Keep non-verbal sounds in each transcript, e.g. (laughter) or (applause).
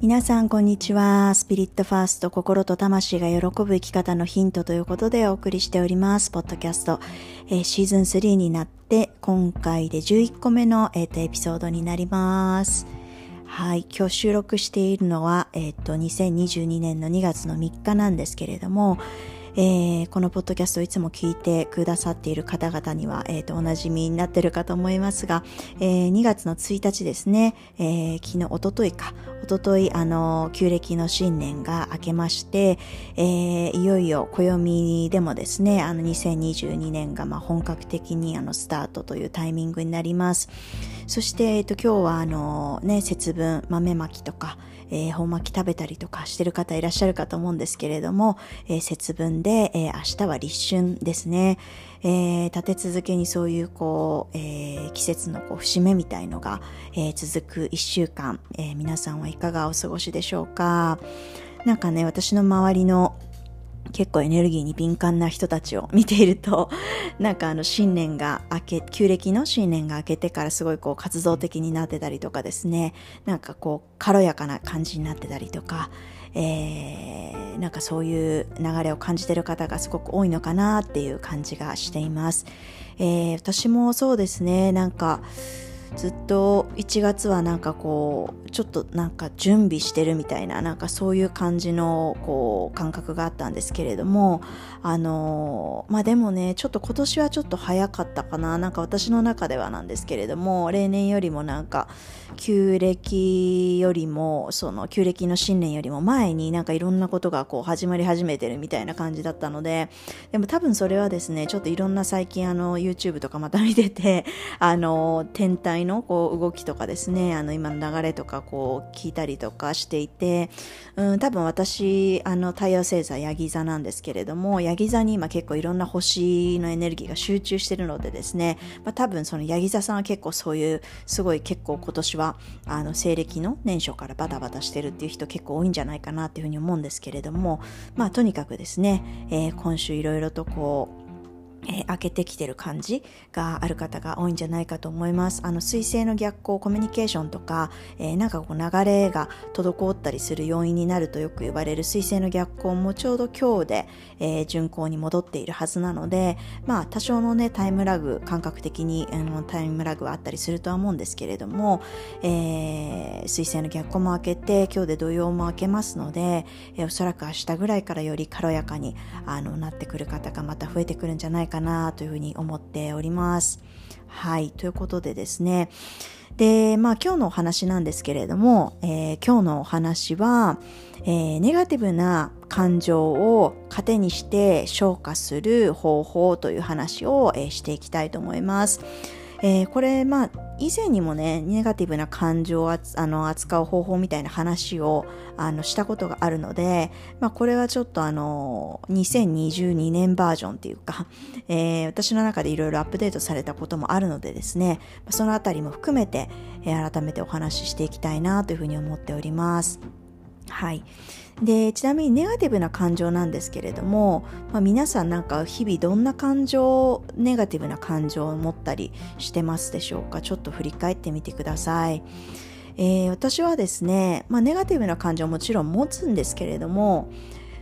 皆さんこんにちは。スピリットファースト心と魂が喜ぶ生き方のヒントということでお送りしております。ポッドキャスト、えー、シーズン3になって今回で11個目の、えーと、エピソードになります。はい。今日収録しているのは、えっ、ー、と、2022年の2月の3日なんですけれども、えー、このポッドキャストをいつも聞いてくださっている方々には、え、ー、と、おなじみになっているかと思いますが、えー、2月の1日ですね、えー、昨日、おとといか、おととい、あの、旧暦の新年が明けまして、えー、いよいよ暦でもですね、あの、2022年が、まあ、本格的に、あの、スタートというタイミングになります。そして、えっ、と、今日は、あの、ね、節分、豆まきとか、えー、本巻き食べたりとかしてる方いらっしゃるかと思うんですけれども、えー、節分で、えー、明日は立春ですね。えー、立て続けにそういうこう、えー、季節のこう節目みたいのが、えー、続く一週間、えー、皆さんはいかがお過ごしでしょうか？なんかね、私の周りの結構エネルギーに敏感な人たちを見ていると、(laughs) なんかあの新年が明け、旧暦の新年が明けてからすごいこう活動的になってたりとかですね、なんかこう軽やかな感じになってたりとか、えー、なんかそういう流れを感じてる方がすごく多いのかなっていう感じがしています。えー、私もそうですね、なんか、ずっと1月はなんかこうちょっとなんか準備してるみたいななんかそういう感じのこう感覚があったんですけれどもあのまあでもねちょっと今年はちょっと早かったかななんか私の中ではなんですけれども例年よりもなんか旧暦よりもその旧暦の新年よりも前になんかいろんなことがこう始まり始めてるみたいな感じだったのででも多分それはですねちょっといろんな最近あの YouTube とかまた見ててあの天体のこう動きとかですねあの今の流れとかこう聞いたりとかしていて、うん、多分私あの太陽星座ヤギ座なんですけれどもヤギ座に今結構いろんな星のエネルギーが集中してるのでですね、まあ、多分そのヤギ座さんは結構そういうすごい結構今年はあの西暦の年初からバタバタしてるっていう人結構多いんじゃないかなっていうふうに思うんですけれどもまあとにかくですね、えー、今週いろいろとこうえー、開けてきてる感じがある方が多いんじゃないかと思います。あの、水星の逆行、コミュニケーションとか、えー、なんかこう流れが滞ったりする要因になるとよく言われる水星の逆行もちょうど今日で、えー、巡行に戻っているはずなので、まあ、多少のね、タイムラグ、感覚的に、あのタイムラグはあったりするとは思うんですけれども、えー、水星の逆行も開けて、今日で土曜も開けますので、えー、おそらく明日ぐらいからより軽やかに、あの、なってくる方がまた増えてくるんじゃないかかなというふうに思っております。はい。ということでですね。で、まあ今日のお話なんですけれども、えー、今日のお話は、えー、ネガティブな感情を糧にして消化する方法という話を、えー、していきたいと思います。えー、これ、まあ、以前にもね、ネガティブな感情をあの扱う方法みたいな話をあのしたことがあるので、まあ、これはちょっとあの、2022年バージョンっていうか、えー、私の中でいろいろアップデートされたこともあるのでですね、そのあたりも含めて、えー、改めてお話ししていきたいなというふうに思っております。はい。でちなみにネガティブな感情なんですけれども、まあ、皆さんなんか日々どんな感情ネガティブな感情を持ったりしてますでしょうか？ちょっと振り返ってみてください、えー、私はですね、まあ、ネガティブな感情もちろん持つんですけれども、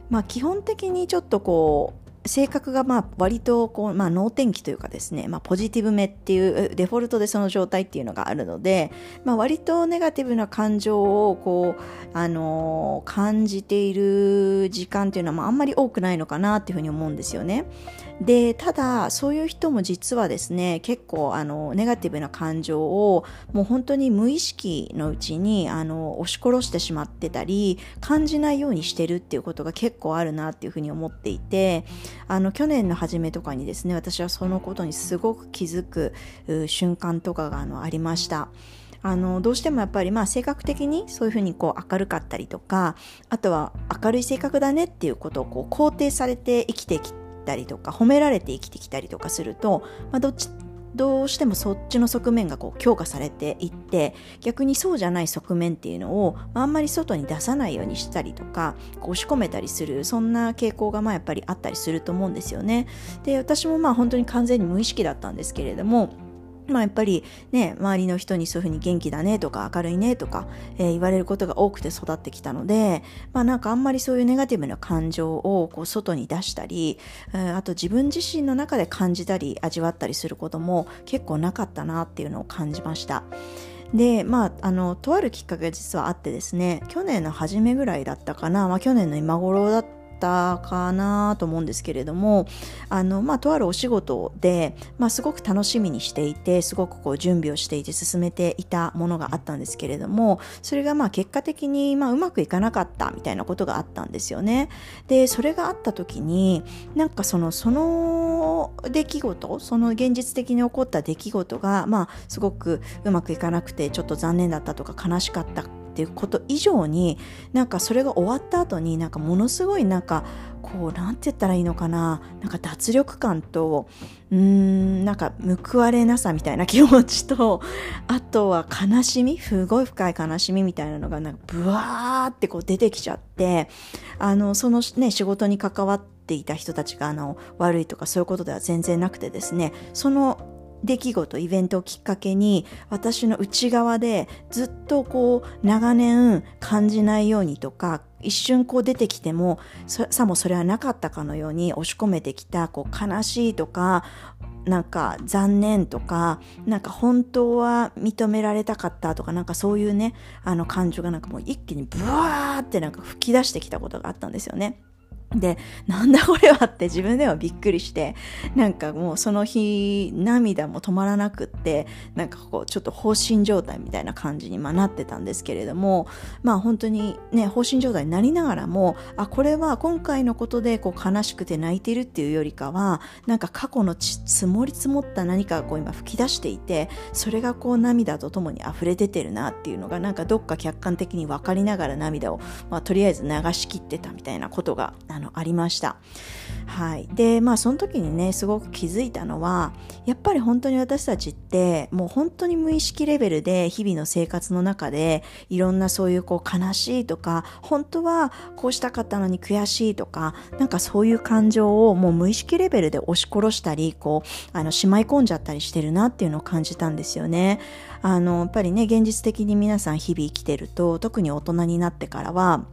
まあ、基本的にちょっとこう性格がまあ割とこう、まあ、能天気というかですね、まあ、ポジティブめっていうデフォルトでその状態っていうのがあるので、まあ、割とネガティブな感情をこう、あのー、感じている時間っていうのはまああんまり多くないのかなっていうふうに思うんですよね。でただそういう人も実はですね結構あのネガティブな感情をもう本当に無意識のうちにあの押し殺してしまってたり感じないようにしてるっていうことが結構あるなっていうふうに思っていてあの去年の初めとかにですね私はそのことにすごく気づく瞬間とかがあのありました。あのどうしてもやっぱりまあ性格的にそういうふうにこう明るかったりとかあとは明るい性格だねっていうことをこう肯定されて生きてきてたりとか褒められて生きてきたりとかすると、まあ、どっちどうしてもそっちの側面がこう強化されていって逆にそうじゃない側面っていうのをあんまり外に出さないようにしたりとかこう押し込めたりするそんな傾向がまあやっぱりあったりすると思うんですよね。で私もまあ本当に完全に無意識だったんですけれどもまあやっぱりね、周りの人にそういうふうに元気だねとか明るいねとか、えー、言われることが多くて育ってきたので、まあなんかあんまりそういうネガティブな感情をこう外に出したり、えー、あと自分自身の中で感じたり味わったりすることも結構なかったなっていうのを感じました。で、まあ、あの、とあるきっかけが実はあってですね、去年の初めぐらいだったかな、まあ去年の今頃だったったかなと思うんですけれどもあの、まあ、とあるお仕事で、まあ、すごく楽しみにしていてすごくこう準備をしていて進めていたものがあったんですけれどもそれがまあ結果的にまあうまくいかなかったみたいなことがあったんですよね。でそれがあった時になんかそのその出来事その現実的に起こった出来事がまあすごくうまくいかなくてちょっと残念だったとか悲しかったっていうこと以上になんかそれが終わった後になんかものすごいなんかこうなんて言ったらいいのかななんか脱力感とうーんなんか報われなさみたいな気持ちとあとは悲しみすごい深い悲しみみたいなのがなんかブワーってこう出てきちゃってあのそのね仕事に関わっていた人たちがあの悪いとかそういうことでは全然なくてですねその出来事イベントをきっかけに私の内側でずっとこう長年感じないようにとか一瞬こう出てきてもさもそれはなかったかのように押し込めてきたこう悲しいとかなんか残念とかなんか本当は認められたかったとかなんかそういうねあの感情がなんかもう一気にブワーってなんか吹き出してきたことがあったんですよね。で、なんだこれはって自分ではびっくりして、なんかもうその日涙も止まらなくって、なんかこうちょっと放心状態みたいな感じにまなってたんですけれども、まあ本当にね、放心状態になりながらも、あ、これは今回のことでこう悲しくて泣いてるっていうよりかは、なんか過去の積もり積もった何かがこう今吹き出していて、それがこう涙とともに溢れ出てるなっていうのがなんかどっか客観的に分かりながら涙を、まあとりあえず流し切ってたみたいなことが、ああの、ありました。はい。で、まあその時にね、すごく気づいたのは、やっぱり本当に私たちって、もう本当に無意識レベルで日々の生活の中で、いろんなそういうこう悲しいとか、本当はこうしたかったのに悔しいとか、なんかそういう感情をもう無意識レベルで押し殺したり、こう、あの、しまい込んじゃったりしてるなっていうのを感じたんですよね。あの、やっぱりね、現実的に皆さん日々生きてると、特に大人になってからは、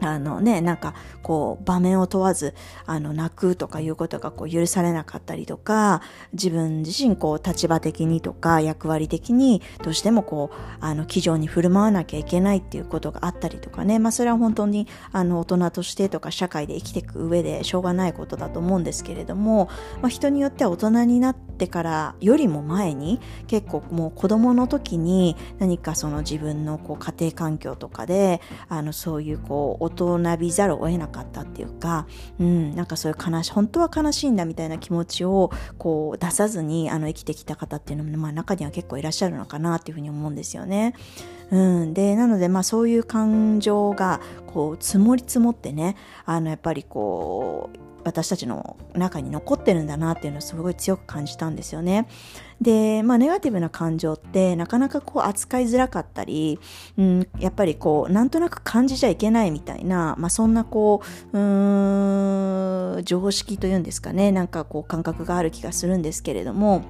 あのね、なんかこう場面を問わずあの泣くとかいうことがこう許されなかったりとか自分自身こう立場的にとか役割的にどうしてもこうあの気丈に振る舞わなきゃいけないっていうことがあったりとかね。まあそれは本当にあの大人としてとか社会で生きていく上でしょうがないことだと思うんですけれども、まあ、人によっては大人になってからよりも前に結構もう子供の時に何かその自分のこう家庭環境とかであのそういうこう大人びざるを得なかったっていうか、うん、なんかそういう悲し、本当は悲しいんだみたいな気持ちをこう出さずにあの生きてきた方っていうのも、まあ、中には結構いらっしゃるのかなっていうふうに思うんですよね。うん、でなのでまあそういう感情がこう積もり積もってねあのやっぱりこう私たちの中に残ってるんだなっていうのをすごい強く感じたんですよね。で、まあ、ネガティブな感情ってなかなかこう扱いづらかったり、うん、やっぱりこう、なんとなく感じちゃいけないみたいな、まあ、そんなこう、うーん、常識というんですかね、なんかこう感覚がある気がするんですけれども、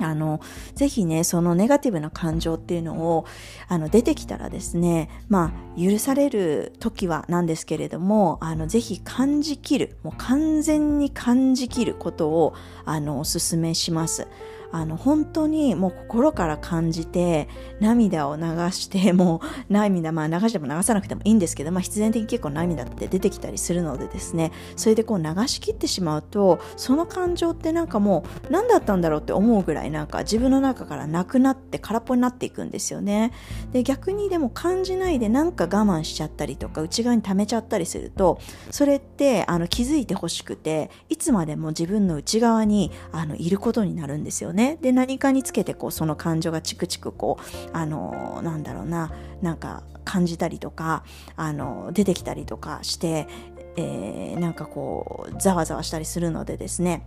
あの、ぜひね、そのネガティブな感情っていうのを、あの、出てきたらですね、まあ、許される時はなんですけれども、あの、ぜひ感じきる、もう完全に感じきることを、あの、お勧めします。あの本当にもう心から感じて涙を流して (laughs) もう涙まあ流しても流さなくてもいいんですけど、まあ、必然的に結構涙って出てきたりするのでですね。それでこう流し切ってしまうとその感情ってなんかもう何だったんだろうって思うぐらいなんか自分の中からなくなって空っぽになっていくんですよね。で逆にでも感じないでなんか我慢しちゃったりとか内側に溜めちゃったりするとそれってあの気づいてほしくていつまでも自分の内側にあのいることになるんですよね。ね。で、何かにつけて、こう、その感情がチクチク、こう、あの、なんだろうな、なんか感じたりとか、あの、出てきたりとかして、えー、なんかこう、ざわざわしたりするのでですね。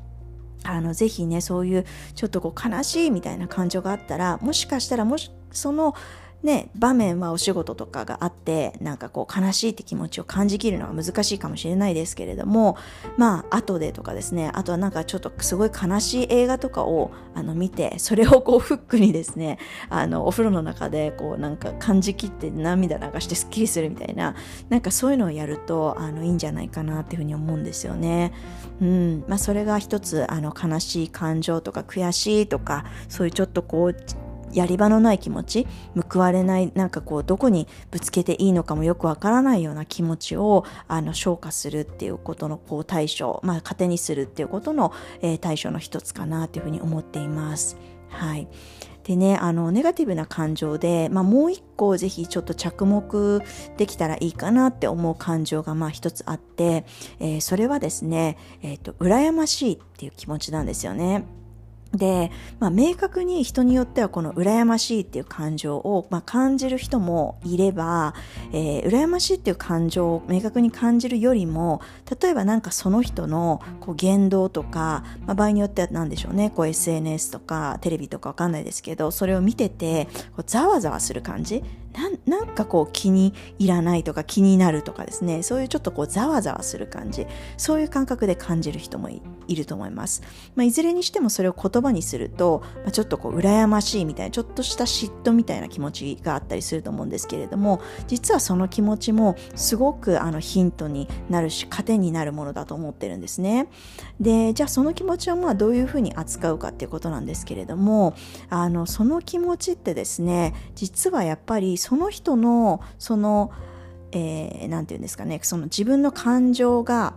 あの、ぜひね、そういう、ちょっとこう、悲しいみたいな感情があったら、もしかしたら、もし、その、ね、場面はお仕事とかがあって、なんかこう悲しいって気持ちを感じきるのは難しいかもしれないですけれども、まあ、後でとかですね、あとはなんかちょっとすごい悲しい映画とかをあの見て、それをこうフックにですね、あの、お風呂の中でこうなんか感じきって涙流してスッキリするみたいな、なんかそういうのをやると、あの、いいんじゃないかなっていうふうに思うんですよね。うん。まあ、それが一つ、あの、悲しい感情とか悔しいとか、そういうちょっとこう、やり場のない気持ち報われないなんかこうどこにぶつけていいのかもよくわからないような気持ちをあの消化するっていうことのこう対処まあ糧にするっていうことの、えー、対処の一つかなというふうに思っています。はいでね、あの、ネガティブな感情で、まあ、もう一個ぜひちょっと着目できたらいいかなって思う感情が、まあ、一つあって、えー、それはですね、えっ、ー、と、羨ましいっていう気持ちなんですよね。で、まあ、明確に人によってはこの羨ましいっていう感情を、まあ、感じる人もいれば、えー、羨ましいっていう感情を明確に感じるよりも例えばなんかその人のこう言動とか、まあ、場合によっては何でしょうねこう SNS とかテレビとかわかんないですけどそれを見ててこうざわざわする感じ？なんかこう気に入らないとか気になるとかですね。そういうちょっとこうざわざわする感じ。そういう感覚で感じる人もいいると思います、まあ、いずれにしてもそれを言葉にすると、まあ、ちょっとこう羨ましいみたいなちょっとした嫉妬みたいな気持ちがあったりすると思うんですけれども実はその気持ちもすごくあのヒントになるし糧になるものだと思ってるんですね。でじゃあその気持ちはまあどういうふうに扱うかっていうことなんですけれどもあのその気持ちってですね実はやっぱりその人のその何、えー、て言うんですかねその自分の感情が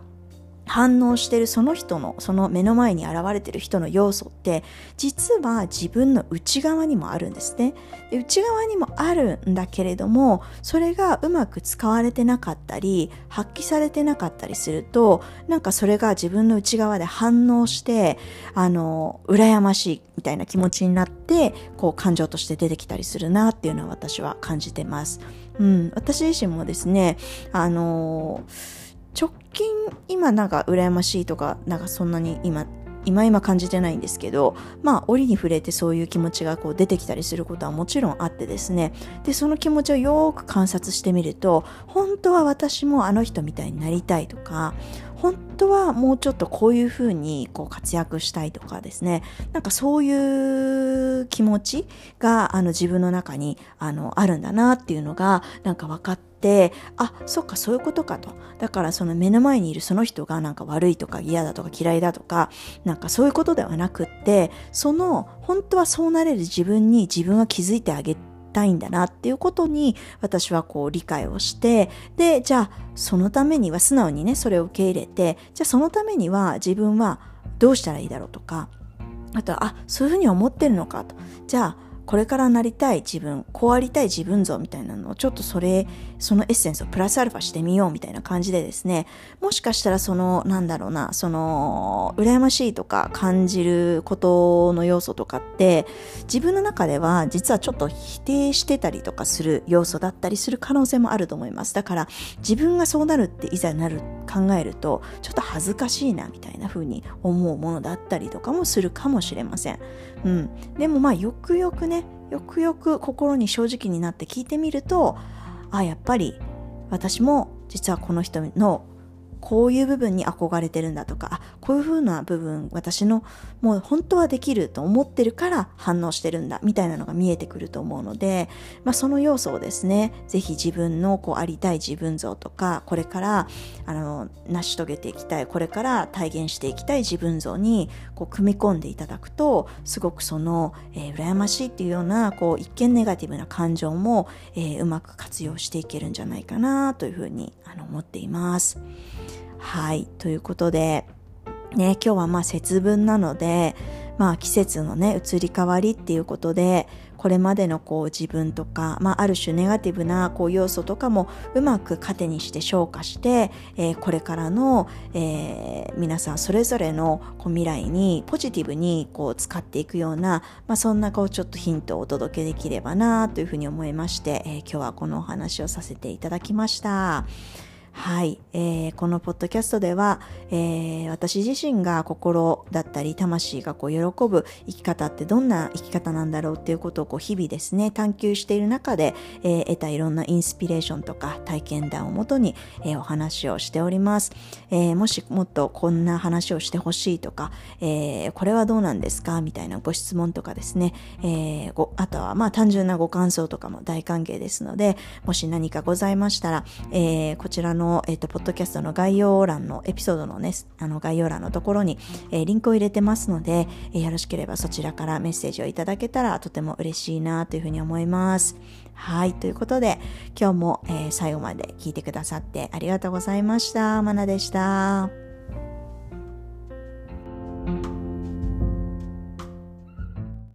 反応してるその人のその目の前に現れてる人の要素って実は自分の内側にもあるんですねで内側にもあるんだけれどもそれがうまく使われてなかったり発揮されてなかったりするとなんかそれが自分の内側で反応してあの羨ましいみたいな気持ちになってこう感情として出てきたりするなっていうのは私は感じてます。うん、私自身もですねあのー直近今なんか羨ましいとかなんかそんなに今今今感じてないんですけどまあ折に触れてそういう気持ちがこう出てきたりすることはもちろんあってですね。でその気持ちをよく観察してみると本当は私もあの人みたいになりたいとか本当はもうちょっとこういうふうにこう活躍したいとかですね。なんかそういう気持ちがあの自分の中にあのあるんだなっていうのがなんか分かってあそっかそういうことかと。だからその目の前にいるその人がなんか悪いとか嫌だとか嫌いだとかなんかそういうことではなくってその本当はそうなれる自分に自分は気づいてあげてたいんだなっていうことに私はこう理解をしてでじゃあそのためには素直にねそれを受け入れてじゃあそのためには自分はどうしたらいいだろうとかあとはあそういうふうに思ってるのかと。じゃあこれからなりたい自分こうありたい自分像みたいなのをちょっとそれそのエッセンスをプラスアルファしてみようみたいな感じでですねもしかしたらそのなんだろうなその羨ましいとか感じることの要素とかって自分の中では実はちょっと否定してたりとかする要素だったりする可能性もあると思います。だから自分がそうなるっていざなる考えるとちょっと恥ずかしいなみたいな風に思うものだったりとかもするかもしれません、うん、でもまあよくよくねよくよく心に正直になって聞いてみるとあやっぱり私も実はこの人のこういう部分に憧れてるんだとか、こういう風な部分、私のもう本当はできると思ってるから反応してるんだ、みたいなのが見えてくると思うので、まあ、その要素をですね、ぜひ自分のこうありたい自分像とか、これからあの成し遂げていきたい、これから体現していきたい自分像にこう組み込んでいただくと、すごくその、えー、羨ましいっていうような、こう一見ネガティブな感情も、えー、うまく活用していけるんじゃないかなというふうにあの思っています。はい。ということで、ね、今日はまあ節分なので、まあ季節のね、移り変わりっていうことで、これまでのこう自分とか、まあある種ネガティブなこう要素とかもうまく糧にして消化して、えー、これからの、えー、皆さんそれぞれのこう未来にポジティブにこう使っていくような、まあそんなこうちょっとヒントをお届けできればなというふうに思いまして、えー、今日はこのお話をさせていただきました。はい、えー、このポッドキャストでは、えー、私自身が心だったり魂がこう喜ぶ生き方ってどんな生き方なんだろうっていうことをこう日々ですね探求している中で、えー、得たいろんなインスピレーションとか体験談をもとに、えー、お話をしております、えー、もしもっとこんな話をしてほしいとか、えー、これはどうなんですか？みたいなご質問とかですね、えー、ごあとはまあ単純なご感想とかも大歓迎ですのでもし何かございましたら、えー、こちらのの、えっ、と、ポッドキャストの概要欄のエピソードのね、あの概要欄のところに、えー、リンクを入れてますので、えー、よろしければそちらからメッセージをいただけたらとても嬉しいなというふうに思います。はい。ということで、今日も、え最後まで聞いてくださってありがとうございました。まなでした。